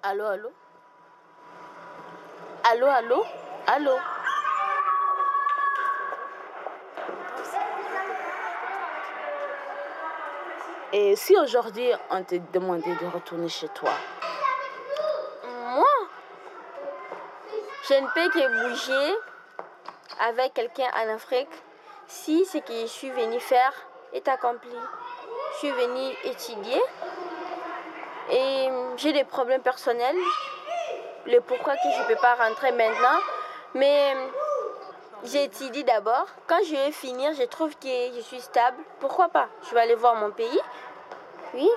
Allô, allô Allô, allô Allô Et si aujourd'hui on te demandait de retourner chez toi? Moi? Je ne peux que bouger avec quelqu'un en Afrique si ce que je suis venu faire est accompli. Je suis venue étudier et j'ai des problèmes personnels. Le pourquoi que je ne peux pas rentrer maintenant. Mais j'étudie d'abord. Quand je vais finir, je trouve que je suis stable. Pourquoi pas? Je vais aller voir mon pays. Oui.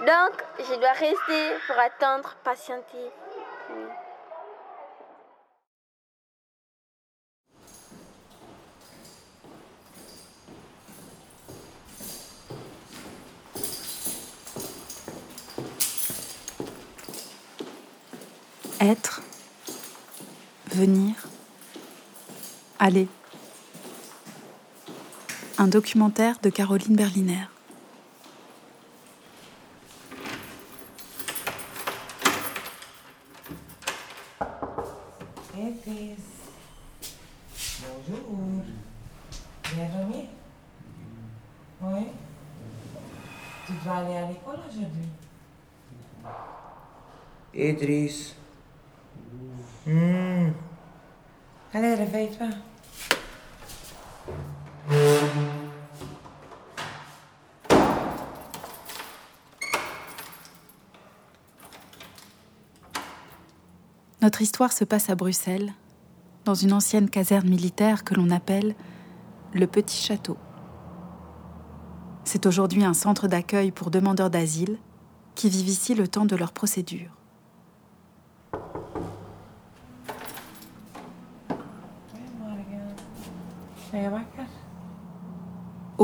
Donc, je dois rester pour attendre, patienter. Être, venir, aller. Un documentaire de Caroline Berliner. Béatrice. Bonjour. Bien dormi Oui. Tu dois aller à l'école aujourd'hui Idriss. Hmm. Allez, réveille-toi. Notre histoire se passe à Bruxelles, dans une ancienne caserne militaire que l'on appelle le Petit Château. C'est aujourd'hui un centre d'accueil pour demandeurs d'asile qui vivent ici le temps de leur procédure.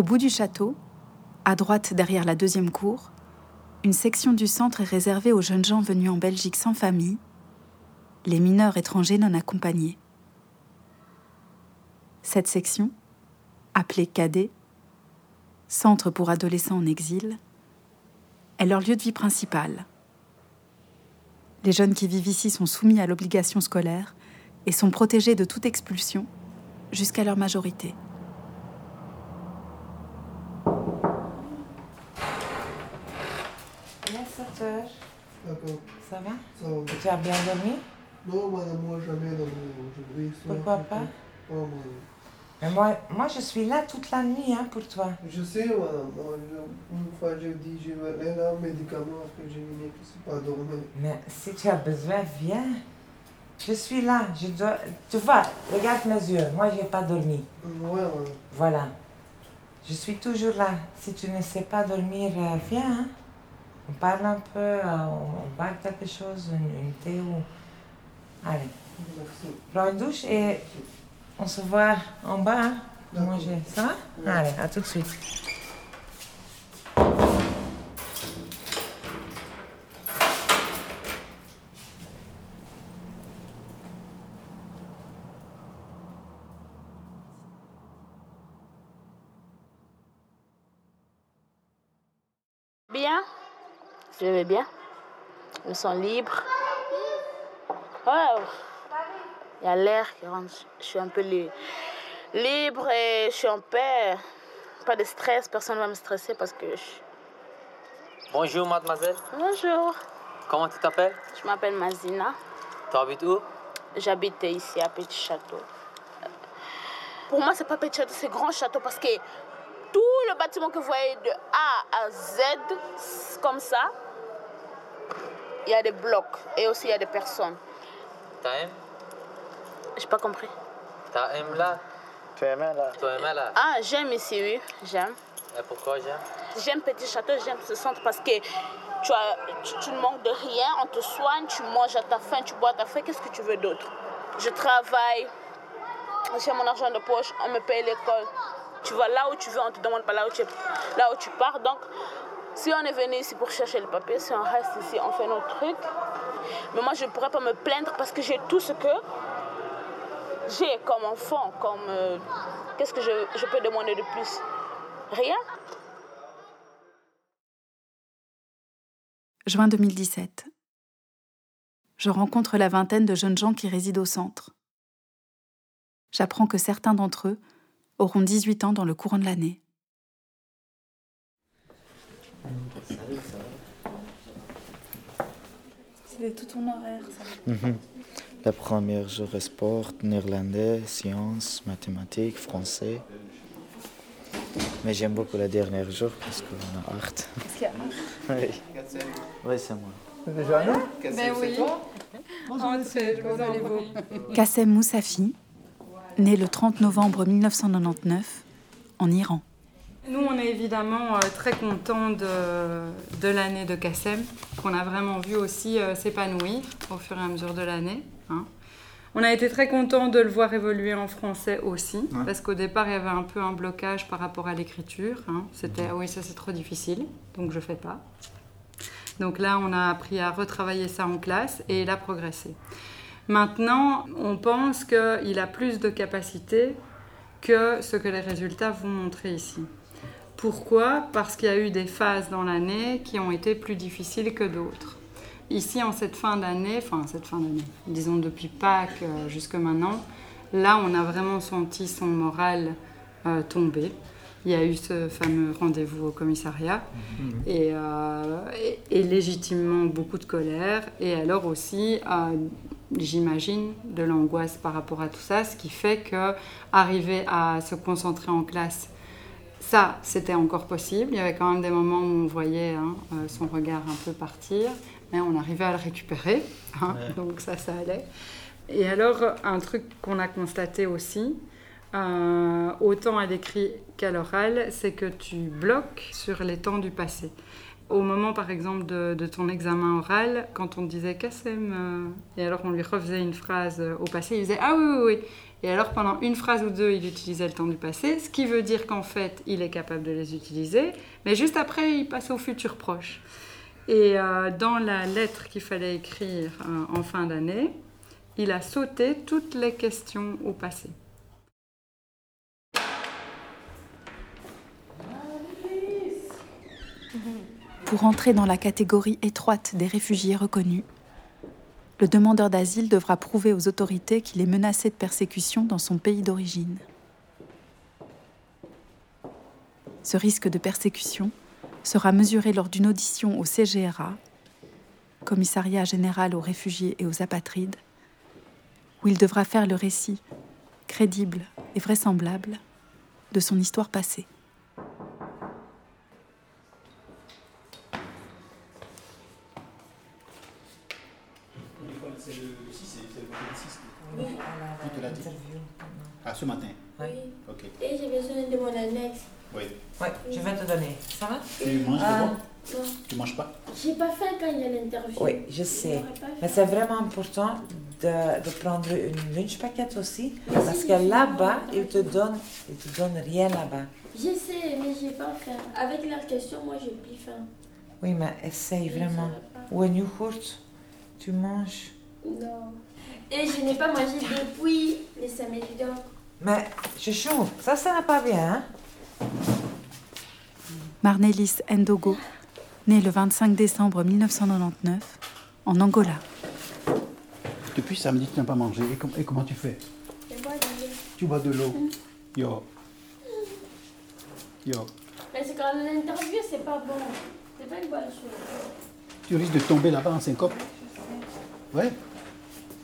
Au bout du château, à droite derrière la deuxième cour, une section du centre est réservée aux jeunes gens venus en Belgique sans famille, les mineurs étrangers non accompagnés. Cette section, appelée Cadet, Centre pour adolescents en exil, est leur lieu de vie principal. Les jeunes qui vivent ici sont soumis à l'obligation scolaire et sont protégés de toute expulsion jusqu'à leur majorité. Bien, 7 heures. D'accord. Ça va? Ça va. Tu as bien dormi? Non, madame, moi jamais dormi aujourd'hui. Pourquoi pas? Oh. Mais moi, moi, je suis là toute la nuit hein, pour toi. Je sais, madame. Moi, je- une fois, j'ai dit, je vais aller là, médicament, j'ai venu, je ne suis pas dormi. Mais si tu as besoin, viens. Je suis là. Je dois... Tu vois, regarde mes yeux. Moi, je n'ai pas dormi. Ouais, madame. Voilà. Je suis toujours là. Si tu ne sais pas dormir, euh, viens. hein. On parle un peu, euh, on, parle quelque chose, une, une thé ou... Allez, prends une douche et on se voit en bas hein, pour D'accord. manger. Ça va? Allez, à tout de suite. Bien. Je me sens libre. Ouais. Il y a l'air qui rentre. Je suis un peu li- libre et je suis en paix. Pas de stress, personne ne va me stresser parce que je... Bonjour mademoiselle, Bonjour, comment tu t'appelles? Je m'appelle Mazina. Tu habites où? J'habite ici à Petit Château. Pour moi, c'est pas Petit Château, c'est Grand Château parce que tout le bâtiment que vous voyez de A à Z, comme ça, il y a des blocs et aussi il y a des personnes. T'aimes J'ai pas compris. T'aimes là? Tu là Tu aimes là? Ah, j'aime ici, oui, j'aime. Et pourquoi j'aime? J'aime Petit Château, j'aime ce centre parce que tu, as, tu, tu ne manques de rien, on te soigne, tu manges à ta faim, tu bois à ta faim, qu'est-ce que tu veux d'autre? Je travaille, j'ai mon argent de poche, on me paye l'école. Tu vas là où tu veux, on ne te demande pas là où tu, là où tu pars. Donc, si on est venu ici pour chercher le papier, si on reste ici, on fait notre truc. Mais moi, je ne pourrais pas me plaindre parce que j'ai tout ce que j'ai comme enfant, comme... euh, Qu'est-ce que je, je peux demander de plus? Rien Juin 2017. je rencontre la vingtaine de jeunes gens qui résident au centre. J'apprends que certains d'entre eux auront 18 ans dans le courant de l'année. C'est tout ton horaire, ça. Mhm. La première jour est sport, néerlandais, sciences, mathématiques, français. Mais j'aime beaucoup la dernière jour parce qu'on a art. Parce qu'il y a un. Oui, oui c'est moi. Ben oui. Je vous allez vous. Kassem Moussafi, né le 30 novembre 1999 en Iran. Nous, on est évidemment euh, très contents de, de l'année de Kassem, qu'on a vraiment vu aussi euh, s'épanouir au fur et à mesure de l'année. hein. On a été très contents de le voir évoluer en français aussi, parce qu'au départ, il y avait un peu un blocage par rapport à l'écriture. hein. C'était, ah oui, ça c'est trop difficile, donc je fais pas. Donc là, on a appris à retravailler ça en classe et il a progressé. Maintenant, on pense qu'il a plus de capacité que ce que les résultats vont montrer ici. Pourquoi? Parce qu'il y a eu des phases dans l'année qui ont été plus difficiles que d'autres. Ici, en cette fin d'année, enfin cette fin d'année, disons depuis Pâques euh, jusque maintenant, là, on a vraiment senti son moral euh, tomber. Il y a eu ce fameux rendez-vous au commissariat et, euh, et- et légitimement beaucoup de colère et alors aussi, euh, j'imagine, de l'angoisse par rapport à tout ça, ce qui fait que arriver à se concentrer en classe ça, c'était encore possible. Il y avait quand même des moments où on voyait hein, euh, son regard un peu partir, mais on arrivait à le récupérer. hein, donc ça, ça allait. Et alors, un truc qu'on a constaté aussi, euh, autant à l'écrit qu'à l'oral, c'est que tu bloques sur les temps du passé. Au moment, par exemple, de, de ton examen oral, quand on te disait Kassem, euh, et alors on lui refaisait une phrase au passé, il disait Ah oui, oui, oui. Et alors, pendant une phrase ou deux, il utilisait le temps du passé, ce qui veut dire qu'en fait, il est capable de les utiliser, mais juste après, il passe au futur proche. Et euh, dans la lettre qu'il fallait écrire euh, en fin d'année, il a sauté toutes les questions au passé. Pour entrer dans la catégorie étroite des réfugiés reconnus, le demandeur d'asile devra prouver aux autorités qu'il est menacé de persécution dans son pays d'origine. Ce risque de persécution sera mesuré lors d'une audition au CGRA, Commissariat général aux réfugiés et aux apatrides, où il devra faire le récit, crédible et vraisemblable, de son histoire passée. Il te l'a dit Ah, ce matin Oui. Ok. Et j'ai besoin de mon annexe. Oui. Oui, je vais te donner. Ça va? Tu manges Ah. d'abord? Non, Tu manges pas? J'ai pas faim quand il y a l'interview. Oui, je sais. Mais c'est vraiment important de, de prendre une lunch paquette aussi. Parce que là-bas, ils te donnent, ils te donnent rien là-bas. Je sais, mais j'ai pas faim. Avec leurs questions, moi j'ai plus faim. Oui, mais essaye Je vraiment. When you hurt, tu manges. Non. Et je n'ai pas mangé depuis le samedi donc. Mais, chouchou, ça, ça n'a pas bien, hein Marnelis Ndogo, né le 25 décembre 1999 en Angola. Depuis samedi, tu n'as pas mangé. Et, com- et comment tu fais? Je bois du lait. Tu bois de l'eau. Yo. Yo. Mais c'est quand l'interview, c'est pas bon. C'est pas une bonne chose. Tu risques de tomber là-bas en syncope. Ouais.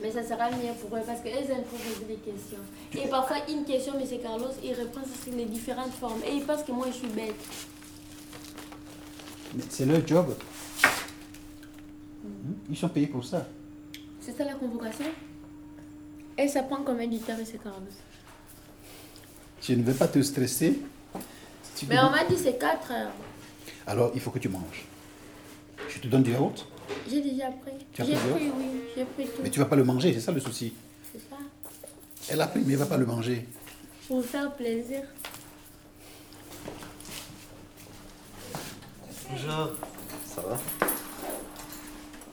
Mais ça sera mieux pour eux parce qu'elles aiment trop poser des questions. Et parfois, une question, mais c'est Carlos, il répond sur les différentes formes. Et il pense que moi, je suis bête. Mais c'est leur job. Ils sont payés pour ça. C'est ça la convocation? Et ça prend combien de temps, monsieur Carlos? Je ne veux pas te stresser? Si Mais on m'a dit c'est 4 heures. Alors, il faut que tu manges. Je te donne du yaourt, J'ai déjà pris. Tu as J'ai pris oui. J'ai pris tout. mais tu vas pas le manger, c'est ça le souci. C'est ça. Elle a pris, mais elle va pas le manger. Pour vous faire plaisir. Bonjour. Ça va?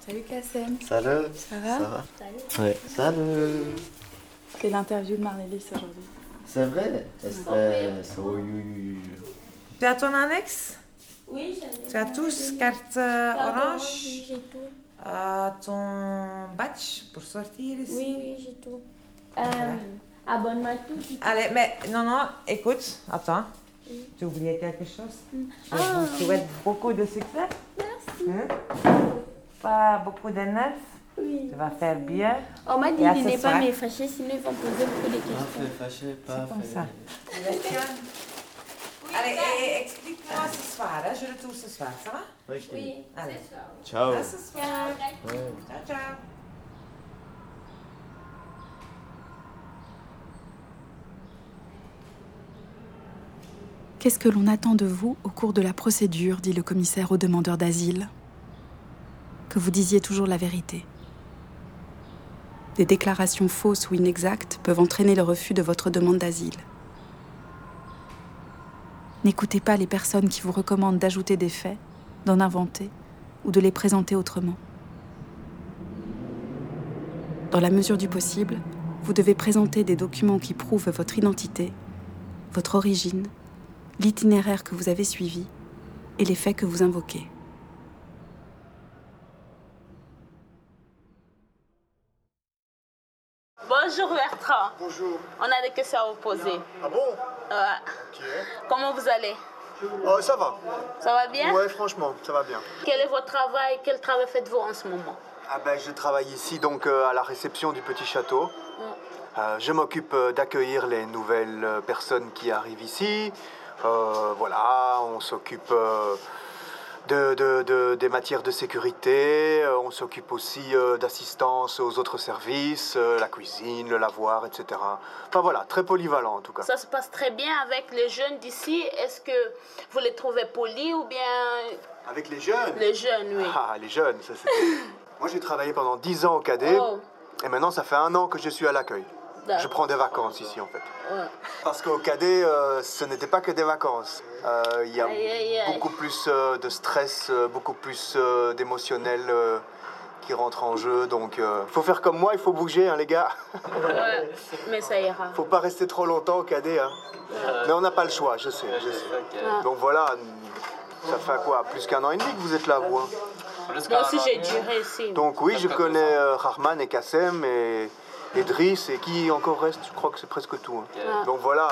Salut Kassem. Salut. Ça va? Ça va? Salut. Ouais. Salut. C'est l'interview de Marnelis aujourd'hui. C'est vrai? Stress. Oui, oui, oui. Tu as ton annexe? Oui. Tu as tous carte euh, Carte orange oui, j'ai tout. Euh, ton badge pour sortir ici Oui, oui, j'ai tout. Euh, Abonne-moi tout. Allez, mais non, non, écoute, attends. Tu as oublié quelque chose Je vous souhaite beaucoup de succès. Merci. Pas beaucoup de nerfs. Oui. Tu vas faire bien. On m'a dit de ne pas me fâcher, sinon ils vont poser beaucoup de questions. fâché, pas Comme ça. Allez, et- explique-moi ce soir. hein, Je retourne ce soir, ça va? Oui. Allez. Ciao. À ce soir. Ciao, ciao. Qu'est-ce que l'on attend de vous au cours de la procédure dit le commissaire au demandeur d'asile? Que vous disiez toujours la vérité. Des déclarations fausses ou inexactes peuvent entraîner le refus de votre demande d'asile. N'écoutez pas les personnes qui vous recommandent d'ajouter des faits, d'en inventer ou de les présenter autrement. Dans la mesure du possible, vous devez présenter des documents qui prouvent votre identité, votre origine, l'itinéraire que vous avez suivi et les faits que vous invoquez. Bonjour Bertrand. Bonjour. On a des questions à vous poser. Ah bon? Ouais. Comment vous allez? Oh, ça va. Ça va bien? Ouais, franchement, ça va bien. Quel est votre travail? Quel travail faites-vous en ce moment? Ah ben, je travaille ici donc euh, à la réception du petit château. Euh, je m'occupe euh, d'accueillir les nouvelles euh, personnes qui arrivent ici. Euh, voilà, on s'occupe euh, de, de- de- des matières de sécurité. Euh, on s'occupe aussi euh, d'assistance aux autres services, euh, la cuisine, le lavoir, etc. Enfin voilà, très polyvalent en tout cas. Ça se passe très bien avec les jeunes d'ici. Est-ce que vous les trouvez polis ou bien Avec les jeunes? Les jeunes, oui Ah, les jeunes, ça c'était. Moi j'ai travaillé pendant 10 ans au cadet Oh, et maintenant ça fait un an que je suis à l'accueil. Je prends des vacances ici en fait. Ouais. Parce qu'au cadet, euh, ce n'était pas que des vacances. Euh, Il y a Aïe, aïe, aïe. beaucoup plus euh, de stress, beaucoup plus euh, d'émotionnel euh, qui rentre en jeu. Donc il faut faire comme moi, il faut bouger hein, les gars. Ouais, mais ça ira. faut pas rester trop longtemps au cadet. hein. Mais on n'a pas le choix, je sais. je sais. Donc voilà, ça fait quoi Plus qu'un an et demi que vous êtes là, vous hein Moi aussi, j'ai duré ici. Donc oui, je connais euh, Rahman et Kassem et, et Driss et qui encore reste, je crois que c'est presque tout. hein. Ah. Donc voilà,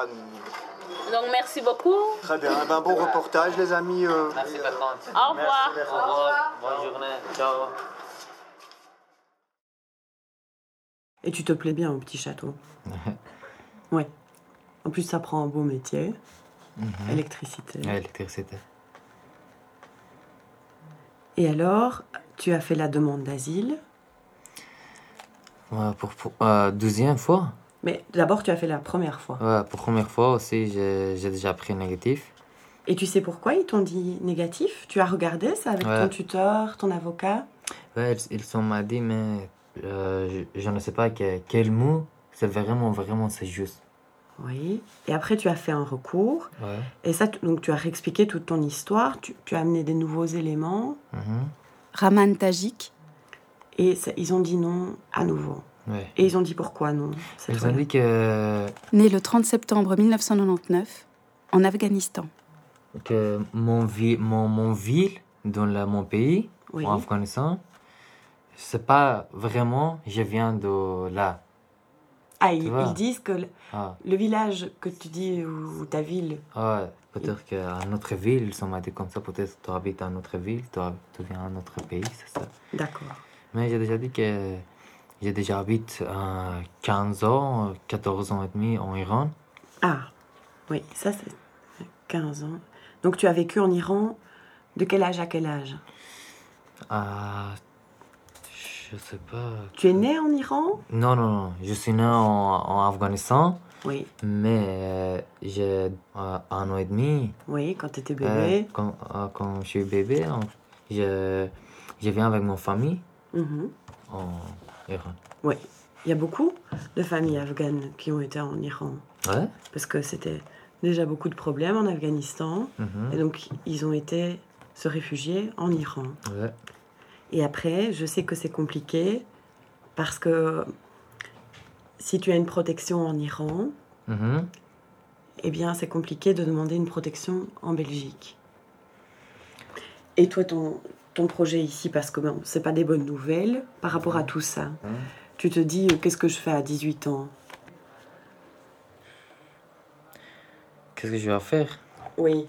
Donc, merci beaucoup. très bien. Eh ben, bon reportage les amis. euh. Merci Bertrand. Au revoir. Au revoir. Bonne journée. Ciao. Et tu te plais bien au petit château Ouais. En plus, ça prend un beau métier. Électricité. L'électricité. Et alors, tu as fait la demande d'asile. Ouais, pour, pour euh, deuxième fois. Mais d'abord, tu as fait la première fois. Ouais, pour première fois aussi, j'ai j'ai déjà pris négatif. Et tu sais pourquoi ils t'ont dit négatif? Tu as regardé ça avec Ouais. ton tuteur, ton avocat? Ouais, ils, m'a dit, mais euh, je, je ne sais pas que- quel mot, c'est vraiment, vraiment, c'est juste. Oui. Et après, tu as fait un recours. Ouais. Et ça, tu- donc tu as réexpliqué toute ton histoire. Tu, tu as amené des nouveaux éléments. Mhm. Raman Tajik, Et ça- ils ont dit non à nouveau. Ouais. Et ils ont dit pourquoi non cette Ils ont dit que, né le 30 septembre 1999 en Afghanistan. que mon, vi- mon, mon ville, dans la- mon pays, Oui. en Afghanistan, c'est pas vraiment, je viens de là. Ah, ils, disent que le, Ah, le village que tu dis, ou, ou ta ville, ouais, peut-être qu'à notre ville, ils sont dit comme ça, peut-être tu habites à notre ville, tu, tu viens à notre pays, c'est ça. d'accord. Mais j'ai déjà dit que j'ai déjà habité euh, 15 ans, 14 ans et demi en Iran. Ah, oui, ça c'est 15 ans. Donc tu as vécu en Iran de quel âge à quel âge? Ah, je sais pas. Tu es né en Iran? Non, non, non. Je suis né en, en Afghanistan, Oui, mais euh, j'ai euh, un an et demi. oui, quand tu étais Euh, bébé. quand, euh, quand je suis bébé, je, je viens avec mon famille Mhm. en Iran. Oui, il y a beaucoup de familles afghanes qui ont été en Iran. Ouais? Parce que c'était déjà beaucoup de problèmes en Afghanistan. Mhm. Et donc ils ont été se réfugier en Iran. Ouais. Et après, je sais que c'est compliqué parce que si tu as une protection en Iran, Mhm. eh bien, c'est compliqué de demander une protection en Belgique. Et toi, ton, ton projet ici Parce que bon, c'est pas des bonnes nouvelles par rapport à tout ça. Hein Tu te dis, euh, qu'est-ce que je fais à 18 ans? Qu'est-ce que je vais faire? Oui.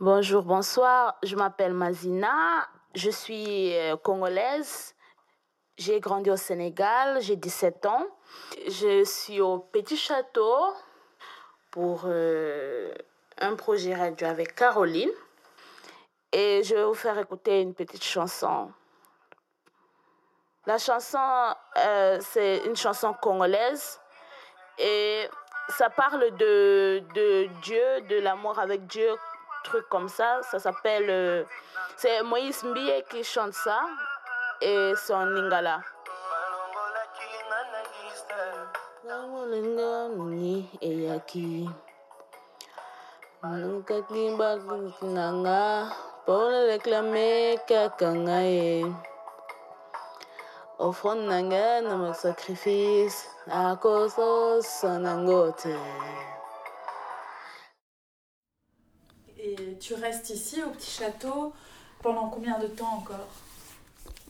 Bonjour, bonsoir. Je m'appelle Mazina. Je suis euh, congolaise. J'ai grandi au Sénégal. J'ai 17 ans. Je suis au Petit Château pour euh, un projet radio avec Caroline. Et je vais vous faire écouter une petite chanson. La chanson, euh, c'est une chanson congolaise. Et ça parle de, de Dieu, de l'amour avec Dieu, truc comme ça. Ça s'appelle. euh, c'est Moïse Mbie qui chante ça. Et c'est en Lingala. eyaki nakakimba nanga mpona reklame kaka ngai offrande na ngai na masacrifice akososa nango te tu restes ici au petit château pendant combien de temps encore?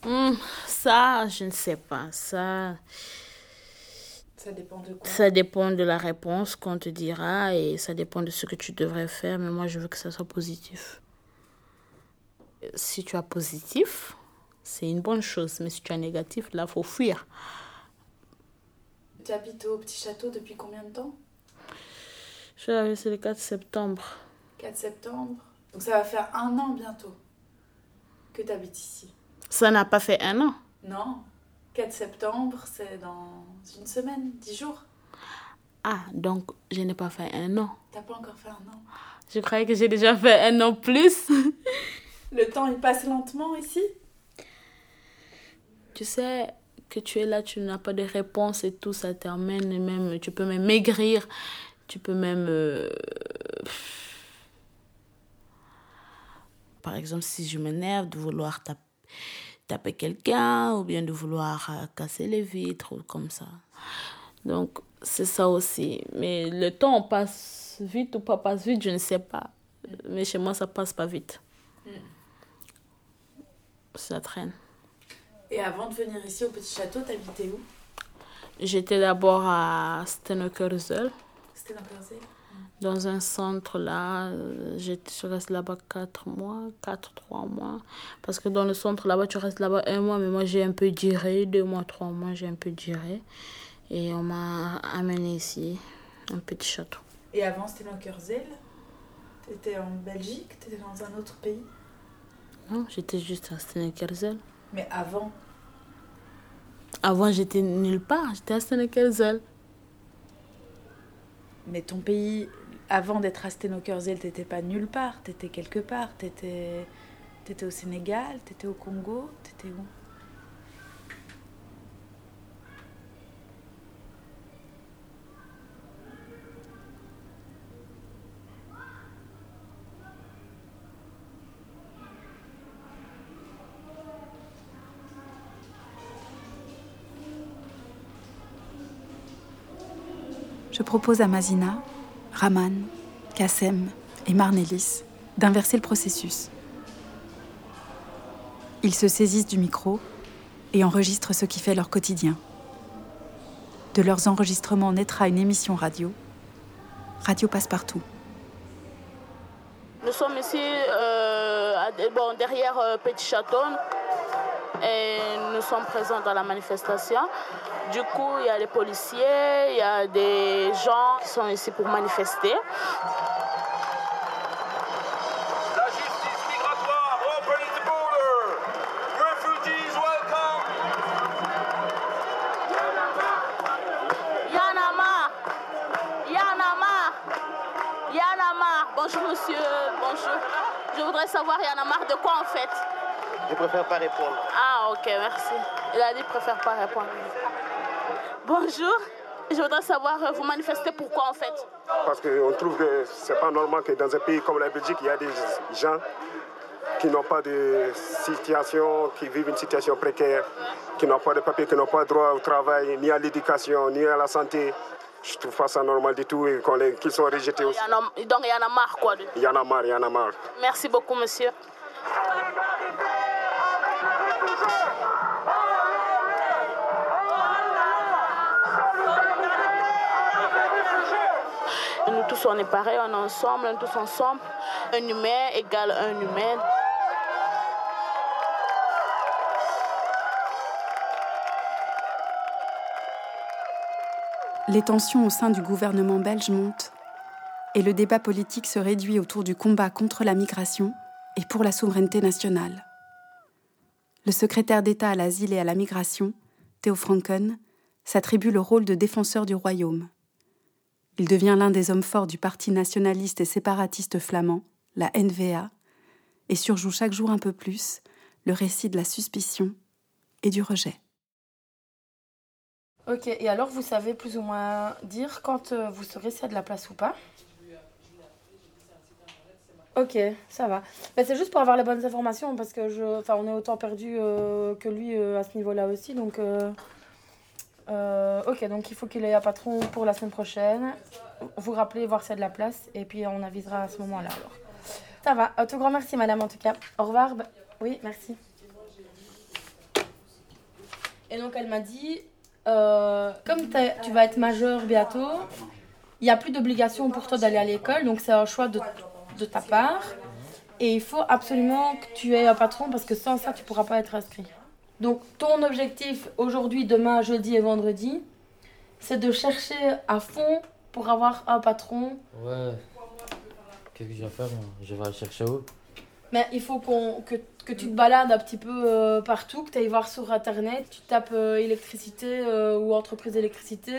Hmm, ça je ne sais pas ça Ça dépend de quoi? Ça dépend de la réponse qu'on te dira et ça dépend de ce que tu devrais faire, mais moi je veux que ça soit positif. Si tu as positif, c'est une bonne chose, mais si tu as négatif, là, faut fuir. Tu habites au petit château depuis combien de temps? Je suis arrivée, le 4 septembre. 4 septembre. Donc ça va faire un an bientôt que tu habites ici. Ça n'a pas fait un an? Non 4 septembre, c'est dans une semaine, 10 jours. Ah, donc je n'ai pas fait un an. T'as pas encore fait un an. Je croyais que j'ai déjà fait un an plus. Le temps, il passe lentement ici? Tu sais que tu es là, tu n'as pas de réponse et tout, ça t'amène et même, tu peux même maigrir, tu peux même... euh, Par exemple, si je m'énerve de vouloir tap- taper quelqu'un ou bien de vouloir euh, casser les vitres ou comme ça. Donc, c'est ça aussi. Mais le temps passe vite ou pas passe vite, je ne sais pas. Mais chez moi, ça passe pas vite. Ça traîne. Et avant de venir ici au petit château, t'habitais où? J'étais d'abord à Stenokerzel, C'était dans un centre là. Euh, j'étais- Je reste là-bas 4 mois, 4, 3 mois. Parce que dans le centre là-bas, tu restes là-bas un mois, mais moi j'ai un peu duré, 2 mois, 3 mois, j'ai un peu duré. Et on m'a amené ici, un petit château. Et avant, c'était dans Kersey T'étais en Belgique? T'étais dans un autre pays? Non, j'étais juste à Stenokerzel. Mais avant? Avant, j'étais nulle part, j'étais à Stenokerzel. Mais ton pays, avant d'être à Stenokerzel, t'étais pas nulle part, t'étais quelque part. T'étais étais au Sénégal, t'étais au Congo, t'étais où? Je propose à Mazina, Raman, Kassem et Marnélis d'inverser le processus. Ils se saisissent du micro et enregistrent ce qui fait leur quotidien. De leurs enregistrements naîtra une émission radio, Radio Passepartout. Nous sommes ici euh, derrière euh, Petit Château et nous sommes présents dans la manifestation. Du coup, il y a les policiers, il y a des gens qui sont ici pour manifester. La justice migratoire, open the border. Refugees welcome. Yanama Yanama Yanama Bonjour monsieur, bonjour. Je voudrais savoir, Yanama, de quoi en fait? Je préfère pas répondre. Ah, ok, merci. Il a dit qu'il préfère pas répondre. Bonjour. Je voudrais savoir, euh, vous manifestez pourquoi en fait? Parce qu'on trouve que c'est pas normal que dans un pays comme la Belgique, il y a des gens qui n'ont pas de situation, qui vivent une situation précaire, qui n'ont pas de papier, qui n'ont pas droit au travail, ni à l'éducation, ni à la santé. Je trouve pas ça normal du tout et qu'ils soient rejetés aussi. Il y en a- donc il y en a marre quoi. de- Il y en a marre, il y en a marre. Merci beaucoup monsieur. Tous on est pareils, on est ensemble, on tous ensemble. Un humain égale un humain. Les tensions au sein du gouvernement belge montent et le débat politique se réduit autour du combat contre la migration et pour la souveraineté nationale. Le secrétaire d'État à l'asile et à la migration, Theo Franken, s'attribue le rôle de défenseur du royaume. Il devient l'un des hommes forts du parti nationaliste et séparatiste flamand, la NVA, et surjoue chaque jour un peu plus le récit de la suspicion et du rejet. Ok, et alors vous savez plus ou moins dire quand euh, vous saurez s'il y a de la place ou pas? Ok, ça va. Ben, c'est juste pour avoir les bonnes informations parce que je, enfin, on est autant perdu euh, que lui euh, à ce niveau-là aussi. Donc, euh, ok, donc il faut qu'il ait un patron pour la semaine prochaine. Vous rappelez, voir s'il y a de la place et puis on avisera à ce moment-là alors. Ça va. Un tout grand merci, madame, en tout cas. Au revoir. Oui, merci. Et donc elle m'a dit, euh, comme tu vas être majeur bientôt, il n'y a plus d'obligation pour toi d'aller à l'école, donc c'est un choix de, de ta part. Et il faut absolument que tu aies un patron parce que sans ça, tu ne pourras pas être inscrit. Donc ton objectif aujourd'hui, demain, jeudi et vendredi, c'est de chercher à fond pour avoir un patron. Ouais. Qu'est-ce que je vais faire moi? Je vais aller chercher où? Mais il faut qu'on, que, que tu te balades un petit peu euh, partout, que tu ailles voir sur internet, tu tapes euh, électricité euh, ou entreprise d'électricité,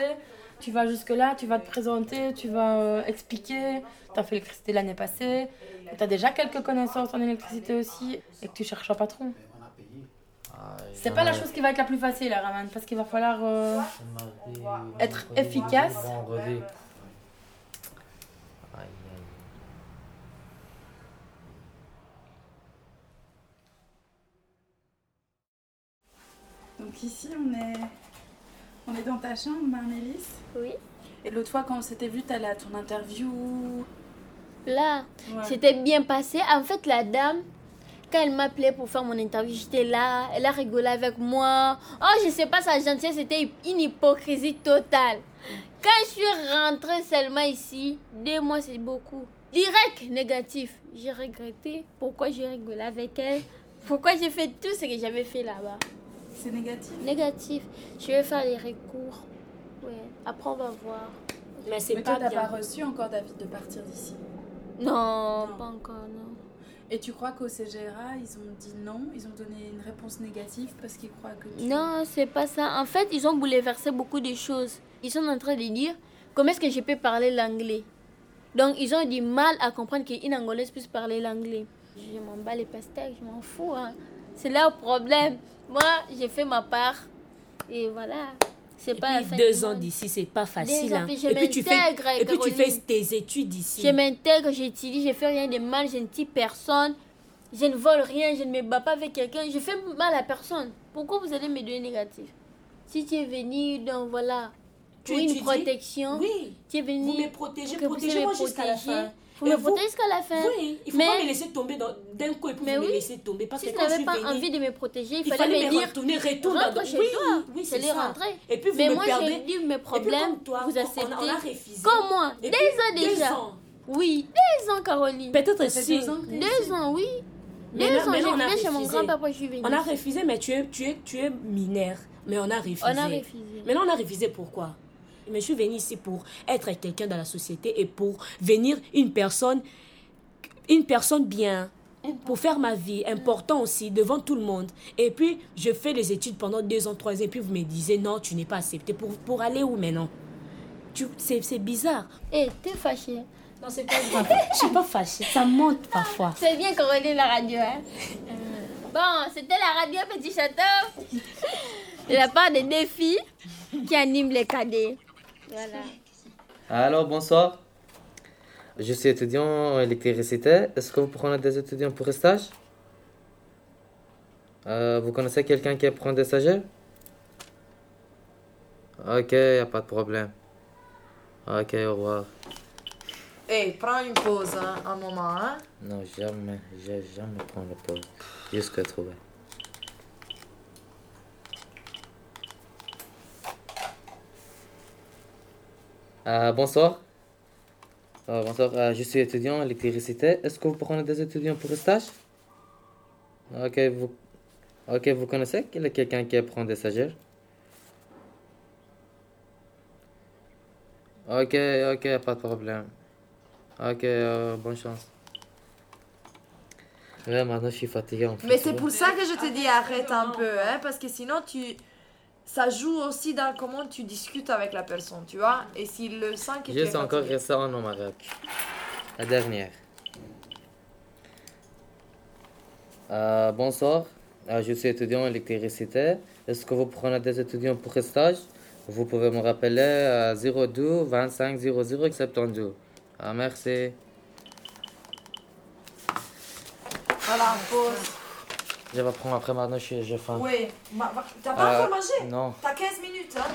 tu vas jusque-là, tu vas te présenter, tu vas expliquer, tu as fait l'électricité l'année passée, tu as déjà quelques connaissances en électricité aussi, et que tu cherches un patron. C'est pas la chose qui va être la plus facile, là, Raman, parce qu'il va falloir euh, être efficace. Donc ici, on est, on est dans ta chambre, Marnélis. Oui. Et l'autre fois, quand on s'était vu, t'allais à ton interview. Là, Ouais. c'était bien passé. En fait, la dame, quand elle m'appelait pour faire mon interview, j'étais là. Elle a rigolé avec moi. Oh, je sais pas, sa gentillesse, c'était une hypocrisie totale. Quand je suis rentrée seulement ici, deux mois, c'est beaucoup. Direct négatif. J'ai regretté pourquoi j'ai rigolé avec elle. Pourquoi j'ai fait tout ce que j'avais fait là-bas. C'est négatif Négatif. Je vais faire les recours. Ouais. Après, on va voir. Mais c'est toi, pas t'as bien. pas reçu encore d'avis de partir d'ici? Non, pas encore, non. Et tu crois qu'au CGRA, ils ont dit non Ils ont donné une réponse négative parce qu'ils croient que tu... Non, c'est pas ça. En fait, ils ont bouleversé beaucoup de choses. Ils sont en train de dire comment est-ce que je peux parler l'anglais? Donc, ils ont du mal à comprendre qu'une Angolaise puisse parler l'anglais. Je m'en bats les pastèques, je m'en fous. hein. C'est leur problème. Moi, j'ai fait ma part. Et voilà. C'est pas la Puis fin deux ans d'ici, c'est pas facile. ans, hein. je Et puis tu fais, et puis tu fais tes études ici. Je m'intègre, j'étudie, je fais rien de mal, je ne tue personne, je ne vole rien, je ne me bats pas avec quelqu'un, je fais mal à personne. Pourquoi vous allez me donner négatif? Si tu es venu, donc voilà, Tu une étudies? pour Oui. tu es venu. Vous me protégez, protégez-moi jusqu'à la fin. Vous Et me vous- protégez jusqu'à la fin. Oui, il faut Mais- pas me laisser tomber d'un coup et puis me oui. laisser tomber. Parce Si que tu quand je n'avais pas venue, envie de me protéger, il, il fallait, fallait me dire retourner, retourne dans- chez oui, toi. oui, c'est rentrer. Et puis vous Mais me moi, perdez. j'ai dit mes problèmes, toi, vous on- acceptez. on a refusé. Comme moi, puis, ans déjà. Oui, deux ans, Caroline. Peut-être fait si. Deux ans, oui. Mais deux ans, j'ai a chez mon grand-papa, je suis venue. On a refusé, mais tu es, tu es, tu es mineur. Mais on a refusé. On a refusé. Maintenant, on a refusé pourquoi? Mais je suis venue ici pour être quelqu'un dans la société et pour venir une personne, une personne bien. Pour faire ma vie, important aussi, devant tout le monde. Et puis, je fais les études pendant deux ans, trois ans, et puis vous me disiez, non, tu n'es pas accepté. Pour, pour aller où maintenant? Tu- C'est c'est bizarre. Eh, t'es fâchée. Non, c'est pas grave. Je suis pas fâchée. Ça monte parfois. C'est bien qu'on relie la radio, hein. Bon, c'était la radio Petit Château. De la part des deux filles qui animent les cadets. Voilà. Alors, bonsoir. Je suis étudiant en électricité. Est-ce que vous prenez des étudiants pour un stage? Euh, vous connaissez quelqu'un qui prend des stagiaires? Ok, y a pas de problème. Ok, au revoir. Hey, prends une pause, hein, un moment, hein. Non, jamais, jamais prendre le pause. Jusqu'à trouver. Euh, bonsoir. Euh, bonsoir, euh, je suis étudiant en électricité. Est-ce que vous prenez des étudiants pour le stage? Ok, vous, ok, vous connaissez quelqu'un qui prend des stagiaires? Ok, ok, pas de problème. Ok, bonne chance. Ouais, maintenant je suis fatigué en fait. Mais c'est pour ça que je te dis arrête un peu, hein, parce que sinon tu. Ça joue aussi dans comment tu discutes avec la personne, tu vois. Et s'il le sent que es Juste encore fatigué. récent au Maroc. La dernière. Euh, bonsoir, Euh, je suis étudiant en électricité. Est-ce que vous prenez des étudiants pour stage? Vous pouvez me rappeler à 02 25 00 72. Ah, merci. Voilà, pause. Je vais prendre après maintenant, j'ai faim. Oui, t'as pas Euh, encore mangé? non. T'as 15 minutes, hein?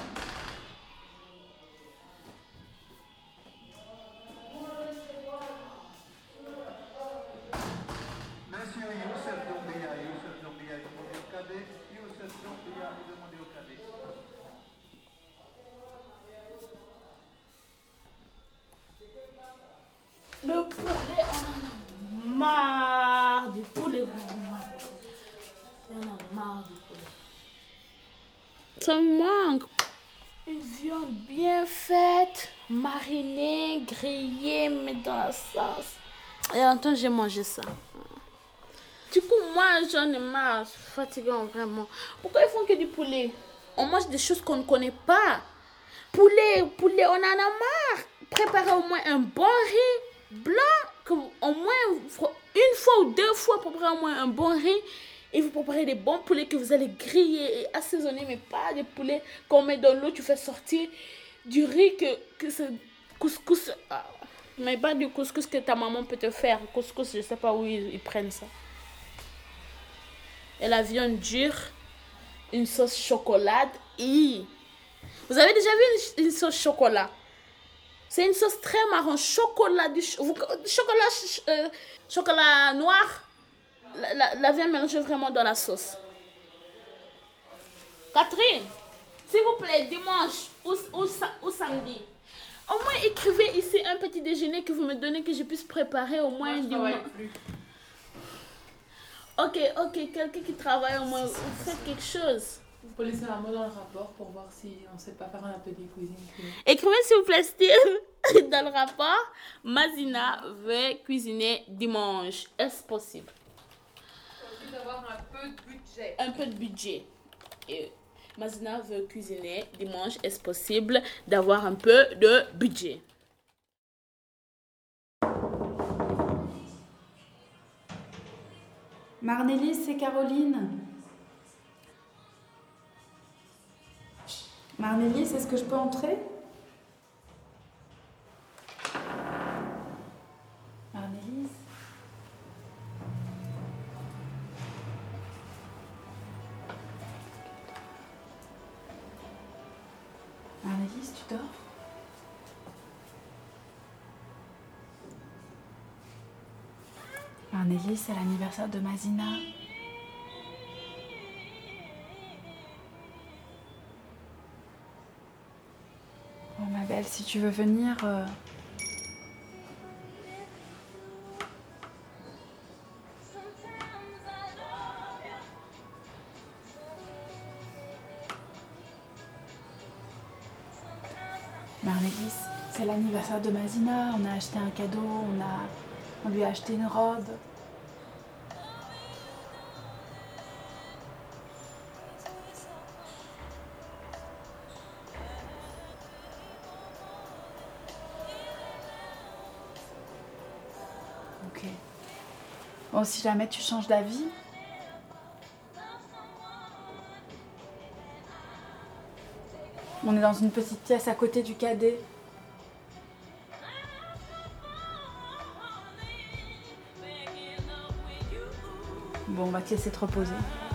J'ai mangé ça. Du coup, moi, j'en ai marre. Fatigant, vraiment. Pourquoi ils font que du poulet? On mange des choses qu'on ne connaît pas. Poulet, poulet, on en a marre. Préparez au moins un bon riz blanc, au moins une fois ou deux fois, préparez au moins un bon riz. Et vous préparez des bons poulets que vous allez griller et assaisonner, mais pas des poulets qu'on met dans l'eau, tu fais sortir du riz que, que ce couscous. Mais pas du couscous que ta maman peut te faire. Couscous, je sais pas où ils, prennent ça. Et la viande dure, une sauce chocolat. Vous avez déjà vu une, sauce chocolat? C'est une sauce très marron, chocolat, du chocolat, ch- euh, chocolat noir. La, la, viande mélangée vraiment dans la sauce. Catherine, s'il vous plaît, dimanche ou samedi, au moins écrivez ici un petit déjeuner que vous me donnez que je puisse préparer au moins dimanche. Ok, ok, quelqu'un qui travaille au moins, vous faites quelque chose. Vous pouvez laisser un mot dans le rapport pour voir si on ne sait pas faire un atelier cuisine. Écrivez s'il vous plaît, Steve, dans le rapport. Mazina veut cuisiner dimanche. Est-ce possible? D'avoir un peu de budget. Un peu de budget. Et Mazina veut cuisiner dimanche. Est-ce possible d'avoir un peu de budget? Marnélis, c'est Caroline. Marnélis, est-ce que je peux entrer? Tu dors? Marnélis, c'est l'anniversaire de Mazina. Oh ma belle, si tu veux venir... euh, l'anniversaire de Mazina. On a acheté un cadeau, on, a... on lui a acheté une robe. Ok. Bon, si jamais tu changes d'avis. On est dans une petite pièce à côté du cadet. Te laisser te reposer.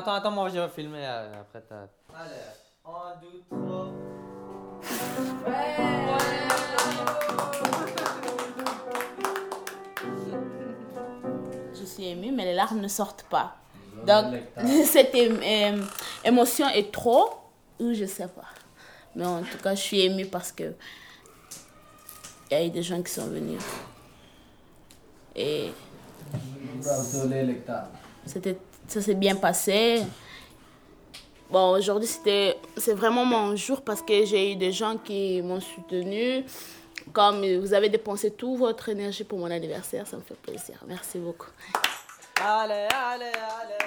Attends, attends, moi je vais filmer euh, après ta. Allez, un, deux, trois. Je suis émue, mais les larmes ne sortent pas. Donc, cette émotion est trop, ou je sais pas. Mais en tout cas, je suis émue parce que il y a eu des gens qui sont venus. Et c'était, ça s'est bien passé. Bon, aujourd'hui, c'était, c'est vraiment mon jour parce que j'ai eu des gens qui m'ont soutenu. Comme vous avez dépensé toute votre énergie pour mon anniversaire, ça me fait plaisir. Merci beaucoup. Allez, allez, allez.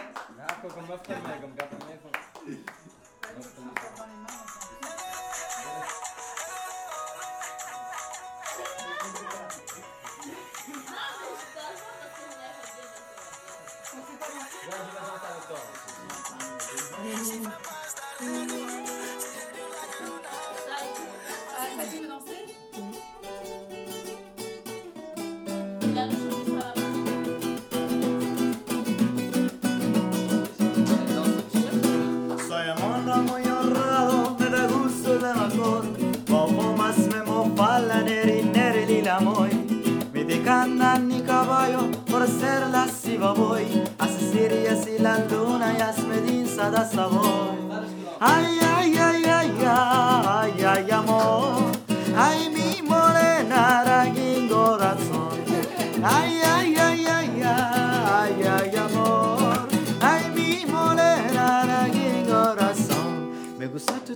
Siva voy. A la luna ya es medinza da sabor. Ay, ay, ay, ay, ay, ay, amor. Ay, mi morena,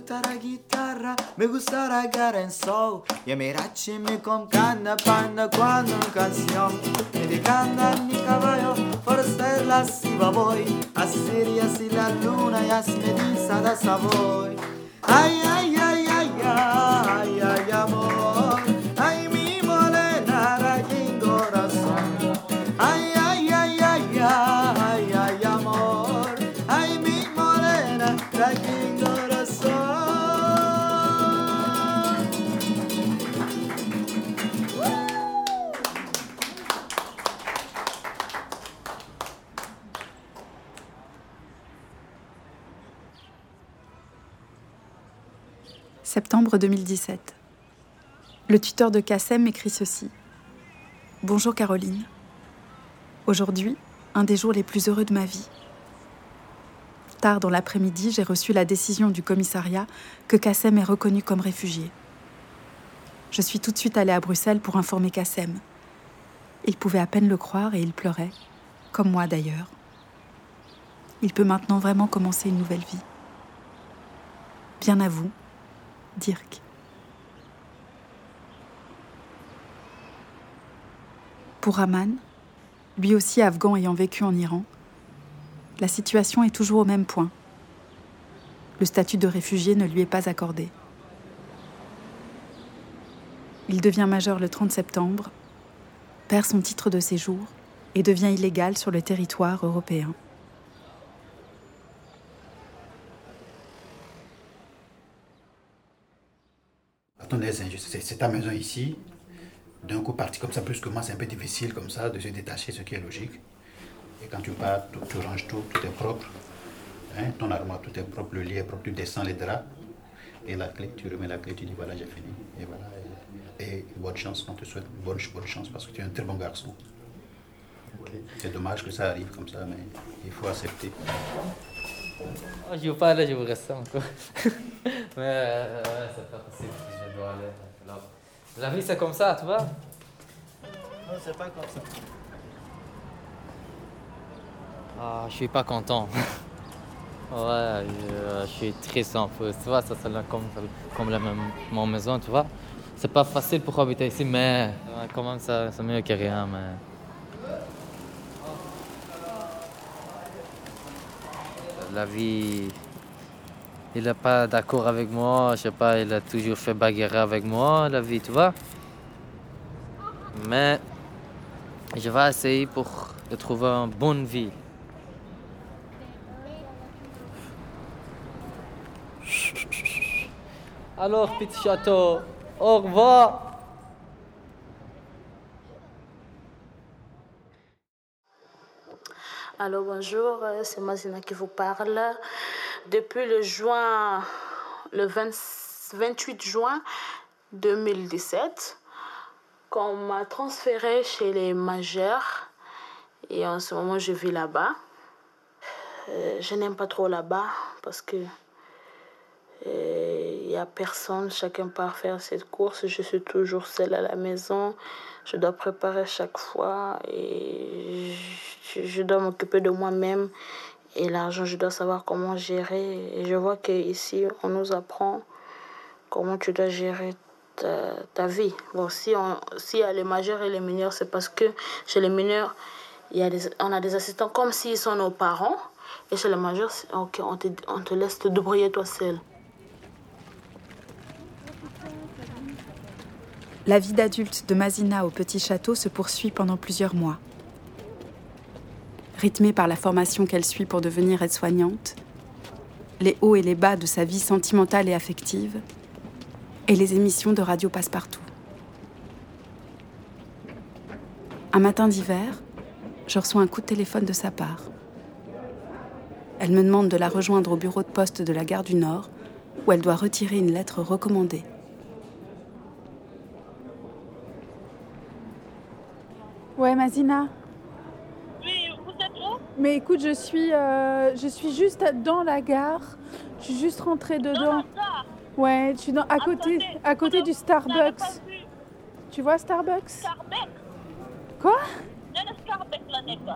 gusta la guitarra, me gusta la cara en sol. Y a mirachi me con cana, panda, cuando canción. Me decanta mi caballo, forcerla si va voy. Así y así la luna y así me dice voy. Ay, ay, ay, ay, ay, ay, ay, amor. Septembre 2017. Le tuteur de Kassem écrit ceci. Bonjour Caroline. Aujourd'hui, un des jours les plus heureux de ma vie. Tard dans l'après-midi, j'ai reçu la décision du commissariat que Kassem est reconnu comme réfugié. Je suis tout de suite allée à Bruxelles pour informer Kassem. Il pouvait à peine le croire et il pleurait, comme moi d'ailleurs. Il peut maintenant vraiment commencer une nouvelle vie. Bien à vous, Dirk. Pour Raman, lui aussi afghan ayant vécu en Iran, la situation est toujours au même point. Le statut de réfugié ne lui est pas accordé. Il devient majeur le 30 septembre, perd son titre de séjour et devient illégal sur le territoire européen. Ton aise, hein, sais, c'est ta maison ici. D'un coup, parti comme ça, plus que moi, c'est un peu difficile comme ça de se détacher, ce qui est logique. Et quand tu pars, tu, tu ranges tout, tout est propre. Hein, ton armoire, tout est propre, le lit est propre, tu descends les draps. Et la clé, tu remets la clé, tu dis voilà, j'ai fini. Et voilà. Et, et bonne chance, on te souhaite bonne, bonne chance parce que tu es un très bon garçon. C'est dommage que ça arrive comme ça, mais il faut accepter. Oh, je veux pas aller, je vous reste encore. Mais euh, ouais, c'est pas possible, je dois aller. Alors, la vie c'est comme ça, tu vois? Non, c'est pas comme ça. Ah, je suis pas content. ouais, je, je suis triste un peu. Tu vois, ça c'est comme, comme la même, mon maison, tu vois. C'est pas facile pour habiter ici, mais quand même, ça- c'est mieux que rien. Mais... La vie, il n'est pas d'accord avec moi, je sais pas, il a toujours fait bagarrer avec moi, la vie, tu vois. Mais je vais essayer pour trouver une bonne vie. Alors, petit château, au revoir. Alors bonjour, euh, c'est Mazina qui vous parle. Depuis le juin, le 20 28 juin 2017, qu'on m'a transféré chez les majeurs et en ce moment je vis là-bas. Euh, je n'aime pas trop là-bas parce que il n'y a personne, chacun part faire ses courses. Je suis toujours seule à la maison. Je dois préparer chaque fois et je dois m'occuper de moi-même. Et l'argent, je dois savoir comment gérer. Je vois qu'ici, on nous apprend comment tu dois gérer ta, ta vie. Bon, si on, s'il y a les majeurs et les mineurs, c'est parce que chez les mineurs, il y a des, on a des assistants comme s'ils sont nos parents. Et chez les majeurs, c'est- ok, on, te, on te laisse te débrouiller toi seul. La vie d'adulte de Mazina au petit château se poursuit pendant plusieurs mois. Rythmée par la formation qu'elle suit pour devenir aide-soignante, les hauts et les bas de sa vie sentimentale et affective, et les émissions de Radio Passepartout. Un matin d'hiver, je reçois un coup de téléphone de sa part. Elle me demande de la rejoindre au bureau de poste de la gare du Nord, où elle doit retirer une lettre recommandée. Ouais, Mazina. Oui, vous êtes où Mais écoute, je suis, euh, je suis juste dans la gare. Je suis juste rentrée dedans. Ouais, je suis dans, à côté, à côté du Starbucks. Tu vois Starbucks? Starbucks Quoi?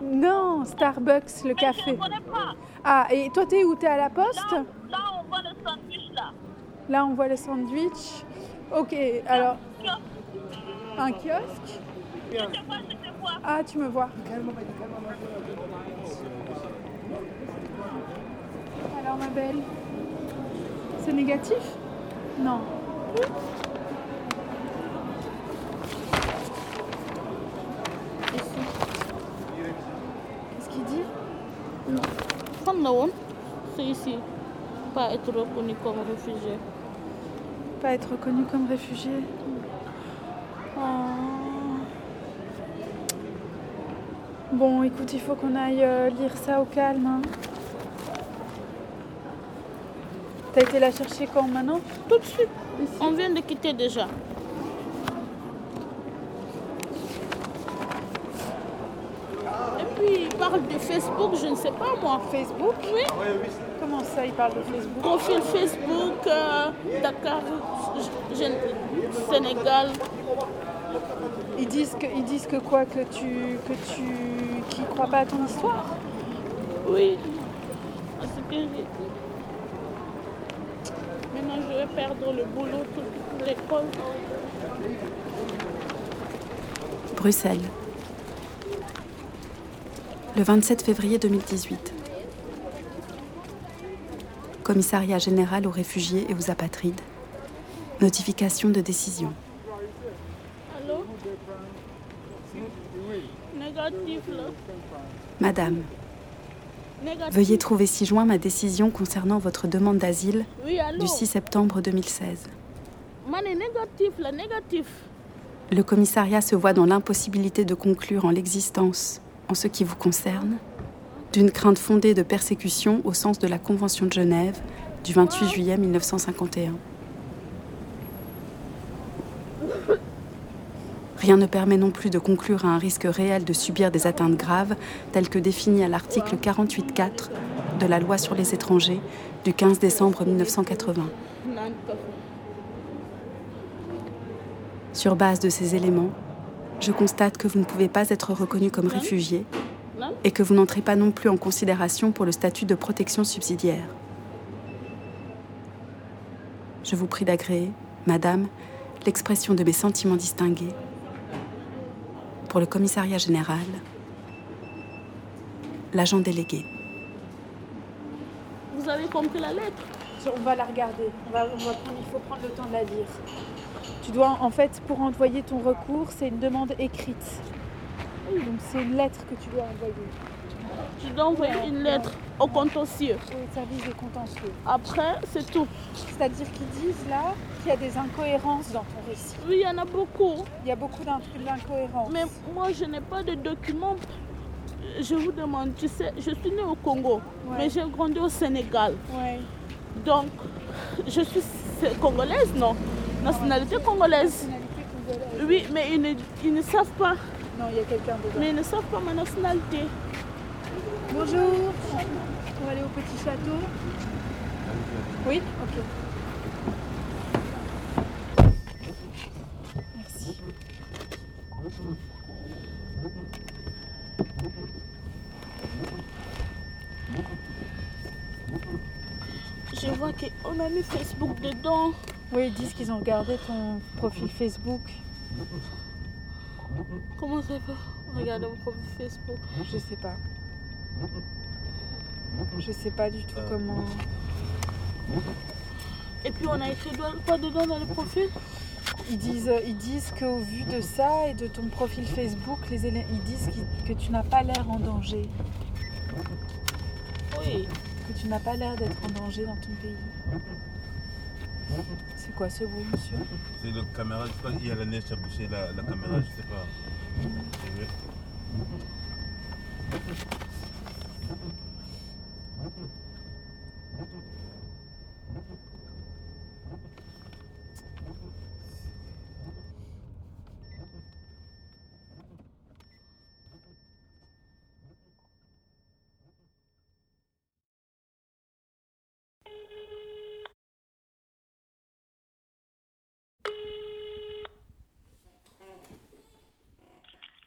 Non, Starbucks, le Mais café. Je ne connais pas. Ah, et toi, t'es où? T'es à la poste? Là, là, on voit le sandwich là. Là, on voit le sandwich. Ok, alors, un kiosque? Je te vois, je te vois. Ah, tu me vois. Alors, ma belle, c'est négatif? Non. Qu'est-ce qu'il dit? Woon c'est ici. Pas être reconnu comme réfugié. Pas être reconnu comme réfugié. Oh. Bon, écoute, il faut qu'on aille euh, lire ça au calme. hein. T'as été la chercher quand maintenant Tout de suite. On vient de quitter déjà. Et puis, il parle de Facebook, je ne sais pas moi. Facebook Oui. Comment ça, il parle de Facebook Profil Facebook, euh, Dakar, Sénégal. Ils disent que, ils disent que quoi Que tu, que tu, qu'ils croient pas à ton histoire Oui. À perdre le boulot, toute l'école. Bruxelles. Le 27 février 2018. Commissariat général aux réfugiés et aux apatrides. Notification de décision. Allô? Négatif là. Madame. Veuillez trouver ci-joint ma décision concernant votre demande d'asile du 6 septembre 2016. Mané, négatif là, négatif. Le commissariat se voit dans l'impossibilité de conclure en l'existence, en ce qui vous concerne, d'une crainte fondée de persécution au sens de la Convention de Genève du 28 juillet 1951. Rien ne permet non plus de conclure à un risque réel de subir des atteintes graves, telles que définies à l'article 48.4 de la loi sur les étrangers du 15 décembre 1980. Naan café. Sur base de ces éléments, je constate que vous ne pouvez pas être reconnu comme réfugié et que vous n'entrez pas non plus en considération pour le statut de protection subsidiaire. Je vous prie d'agréer, Madame, l'expression de mes sentiments distingués. Pour le commissariat général, l'agent délégué. Vous avez compris la lettre? On va la regarder. On va, on va prendre- il faut prendre le temps de la lire. Tu dois, en fait, pour envoyer ton recours, c'est une demande écrite. Oui, donc c'est une lettre que tu dois envoyer. Tu dois envoyer une lettre au contentieux. Oui, service des contentieux. Après, c'est tout. C'est-à-dire qu'ils disent là qu'il y a des incohérences dans ton récit. Oui, il y en a beaucoup. Il y a beaucoup d'in- d'incohérences. Mais moi, je n'ai pas de documents. Je vous demande, tu sais, je suis née au Congo, Ouais. mais j'ai grandi au Sénégal. Ouais. Donc, je suis congolaise, non? Nationalité congolaise. Nationalité congolaise. Oui, mais ils ne, ils ne savent pas. Non, il y a quelqu'un dedans. Mais ils ne savent pas ma nationalité. Bonjour. On va aller au petit château. Oui Ok. Merci. Je vois qu'on a mis Facebook dedans. Oui, ils disent qu'ils ont regardé ton profil Facebook. Comment ça va? Regardez mon profil Facebook. Je sais pas. Je sais pas du tout comment. Et puis on a écrit quoi dedans dans le profil? Ils disent, euh, ils disent qu'au vu de ça et de ton profil Facebook, les ils disent que tu n'as pas l'air en danger. Oui. Que tu n'as pas l'air d'être en danger dans ton pays. C'est quoi ce bruit, monsieur? C'est le caméra, je sais pas, il y a la neige qui a bouché la, la caméra, je sais pas. C'est vrai.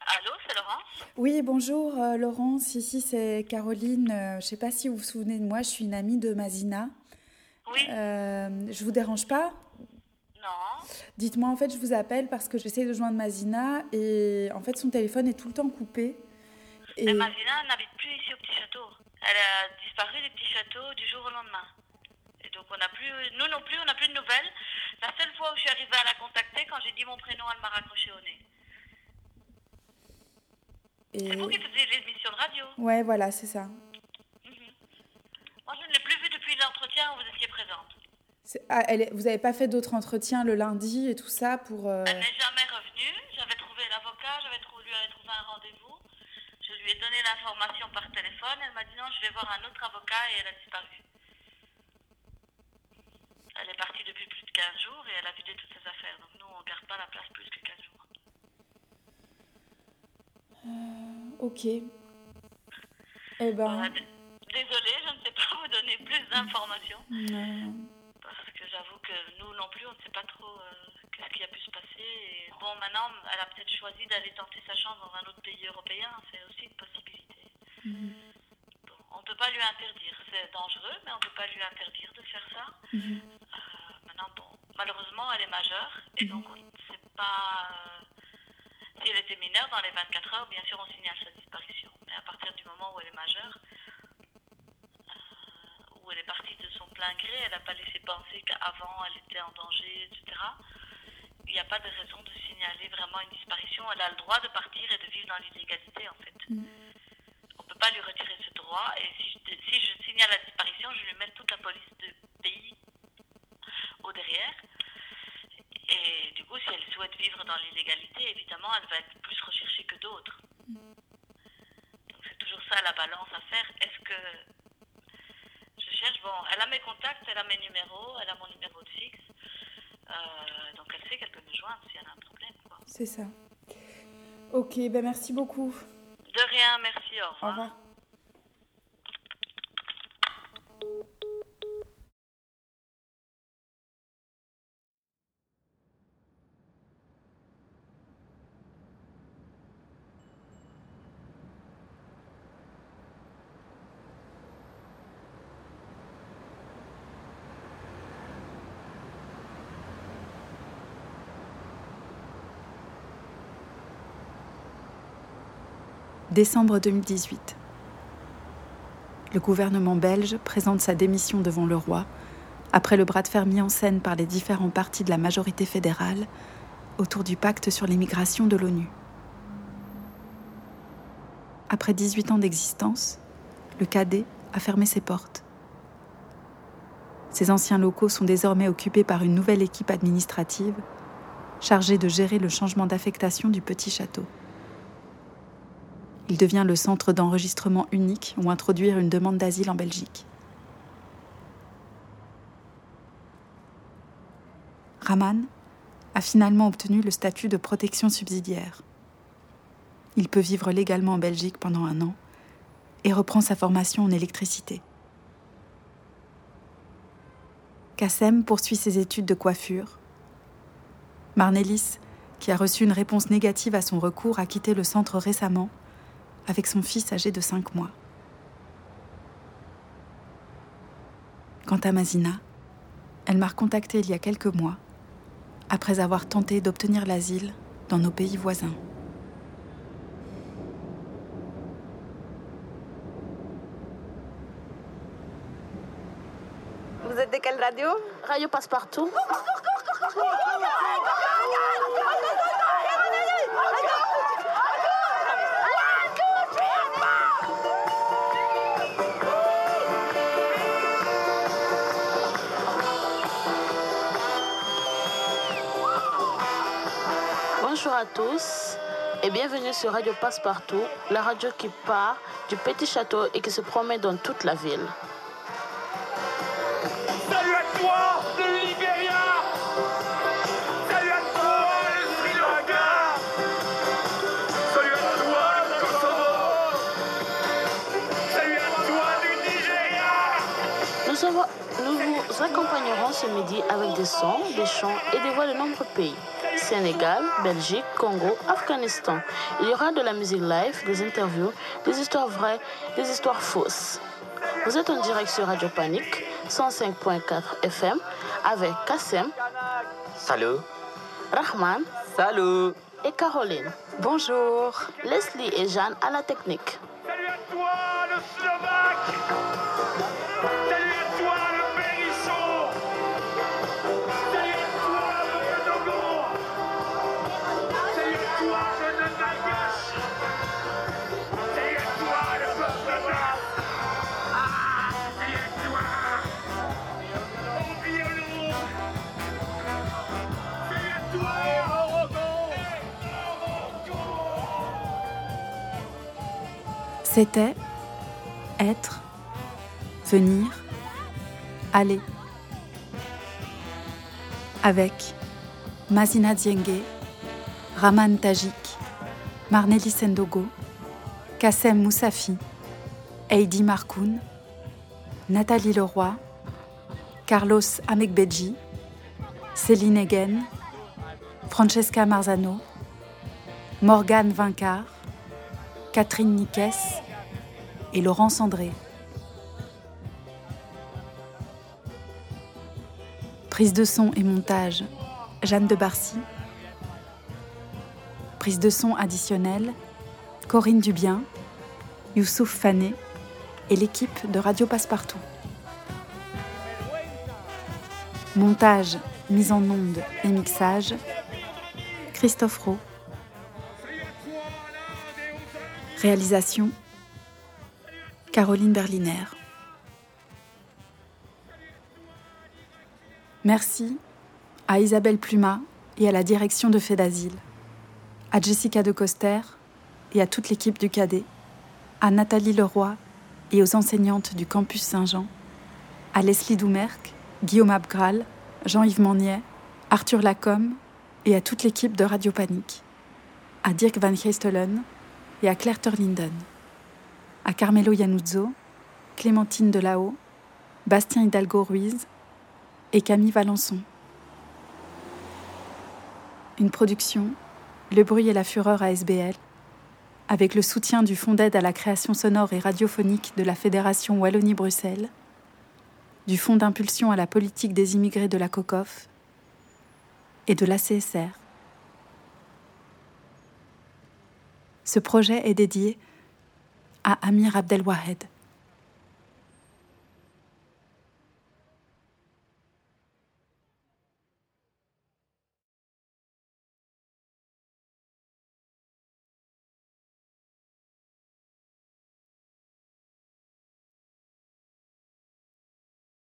Allô, c'est Laurence Oui, bonjour euh, Laurence, ici c'est Caroline. Euh, je ne sais pas si vous vous souvenez de moi, je suis une amie de Mazina. Oui. Euh, je vous dérange pas? Non. Dites-moi, en fait, je vous appelle parce que j'essaie de joindre Mazina et en fait, son téléphone est tout le temps coupé. Et... Mais Mazina n'habite plus ici au petit château. Elle a disparu du petit château du jour au lendemain. Et donc on n'a plus, nous non plus, on n'a plus de nouvelles. La seule fois où je suis arrivée à la contacter, quand j'ai dit mon prénom, elle m'a raccroché au nez. Et- C'est vous qui faisiez l'émission de radio. Ouais, voilà, c'est ça. Moi, je ne l'ai plus vue depuis l'entretien où vous étiez présente. C'est- Ah, elle est- Vous n'avez pas fait d'autres entretiens le lundi et tout ça pour... euh, Elle n'est jamais revenue. J'avais trouvé l'avocat, j'avais trouvé, lui avais trouvé un rendez-vous. Je lui ai donné l'information par téléphone. Elle m'a dit non, je vais voir un autre avocat et elle a disparu. Elle est partie depuis plus de 15 jours et elle a vidé toutes ses affaires. Donc nous, on ne garde pas la place plus que 15 jours. Ok. Eh ben... D- Désolée, je ne sais pas vous donner plus d'informations. non. Parce que j'avoue que nous non plus, on ne sait pas trop euh, qu'est-ce qui a pu se passer. Et bon, maintenant, elle a peut-être choisi d'aller tenter sa chance dans un autre pays européen. C'est aussi une possibilité. Bon, on ne peut pas lui interdire. C'est dangereux, mais on ne peut pas lui interdire de faire ça. Mhm. Euh, maintenant, bon, malheureusement, elle est majeure. Et donc, on ne sait pas. Si elle était mineure, dans les 24 heures, bien sûr, on signale sa disparition. Mais à partir du moment où elle est majeure, euh, où elle est partie de son plein gré, elle n'a pas laissé penser qu'avant elle était en danger, etc. Il n'y a pas de raison de signaler vraiment une disparition. Elle a le droit de partir et de vivre dans l'illégalité, en fait. On ne peut pas lui retirer ce droit. Et si je, si je signale la disparition, je lui mets toute la police du pays au derrière. Et du coup, si elle souhaite vivre dans l'illégalité, évidemment, elle va être plus recherchée que d'autres. Donc c'est toujours ça la balance à faire. Est-ce que je cherche? Bon, elle a mes contacts, elle a mes numéros, elle a mon numéro de fixe. Euh, donc elle sait qu'elle peut me joindre si elle a un problème. C'est ça. Ok, ben merci beaucoup. De rien, merci, au Au revoir. Décembre 2018. Le gouvernement belge présente sa démission devant le roi après le bras de fer mis en scène par les différents partis de la majorité fédérale autour du pacte sur l'immigration de l'ONU. Après 18 ans d'existence, le cadet a fermé ses portes. Ces anciens locaux sont désormais occupés par une nouvelle équipe administrative chargée de gérer le changement d'affectation du petit château. Il devient le centre d'enregistrement unique où introduire une demande d'asile en Belgique. Raman a finalement obtenu le statut de protection subsidiaire. Il peut vivre légalement en Belgique pendant un an et reprend sa formation en électricité. Kassem poursuit ses études de coiffure. Marnelis, qui a reçu une réponse négative à son recours, a quitté le centre récemment avec son fils âgé de 5 mois. Quant à Mazina, elle m'a recontacté il y a quelques mois, après avoir tenté d'obtenir l'asile dans nos pays voisins. Vous êtes de quelle radio Radio Passepartout. Bonjour à tous et bienvenue sur Radio Passepartout, la radio qui part du petit château et qui se promène dans toute la ville. Vous accompagnerons ce midi avec des sons, des chants et des voix de nombreux pays. Sénégal, Belgique, Congo, Afghanistan. Il y aura de la musique live, des interviews, des histoires vraies, des histoires fausses. Vous êtes en direct sur Radio Panique 105.4 FM avec Kassem, Salut. Rahman, Salut. et Caroline. Bonjour. Leslie et Jeanne à la technique. Salut à toi, le C'était être, venir, aller. Avec Mazina Dienge, Raman Tajik, Marneli Sendogo, Kassem Moussafi, Heidi Markoun, Nathalie Leroy, Carlos Amekbeji, Céline Egen, Francesca Marzano, Morgane Vincart, Catherine Niques et Laurence André. Prise de son et montage, Jeanne de Barcy. Prise de son additionnelle, Corinne Dubien, Youssouf Fané et l'équipe de Radio Passepartout. Montage, mise en onde et mixage, Christophe Rowe. Réalisation Caroline Berliner. Merci à Isabelle Pluma et à la direction de Fait d'Asile, à Jessica de Coster et à toute l'équipe du Cadet, à Nathalie Leroy et aux enseignantes du campus Saint-Jean, à Leslie Doumerc, Guillaume Abgral, Jean-Yves Magnier, Arthur Lacombe et à toute l'équipe de Radio Panique, à Dirk Van Geestelen et à Claire Turlinden, à Carmelo Yanuzzo, Clémentine Delao, Bastien Hidalgo Ruiz et Camille Valençon. Une production Le bruit et la fureur à SBL, avec le soutien du Fonds d'aide à la création sonore et radiophonique de la Fédération Wallonie-Bruxelles, du Fonds d'impulsion à la politique des immigrés de la COCOF et de l'ACSR. Ce projet est dédié à Amir Abdelwahed.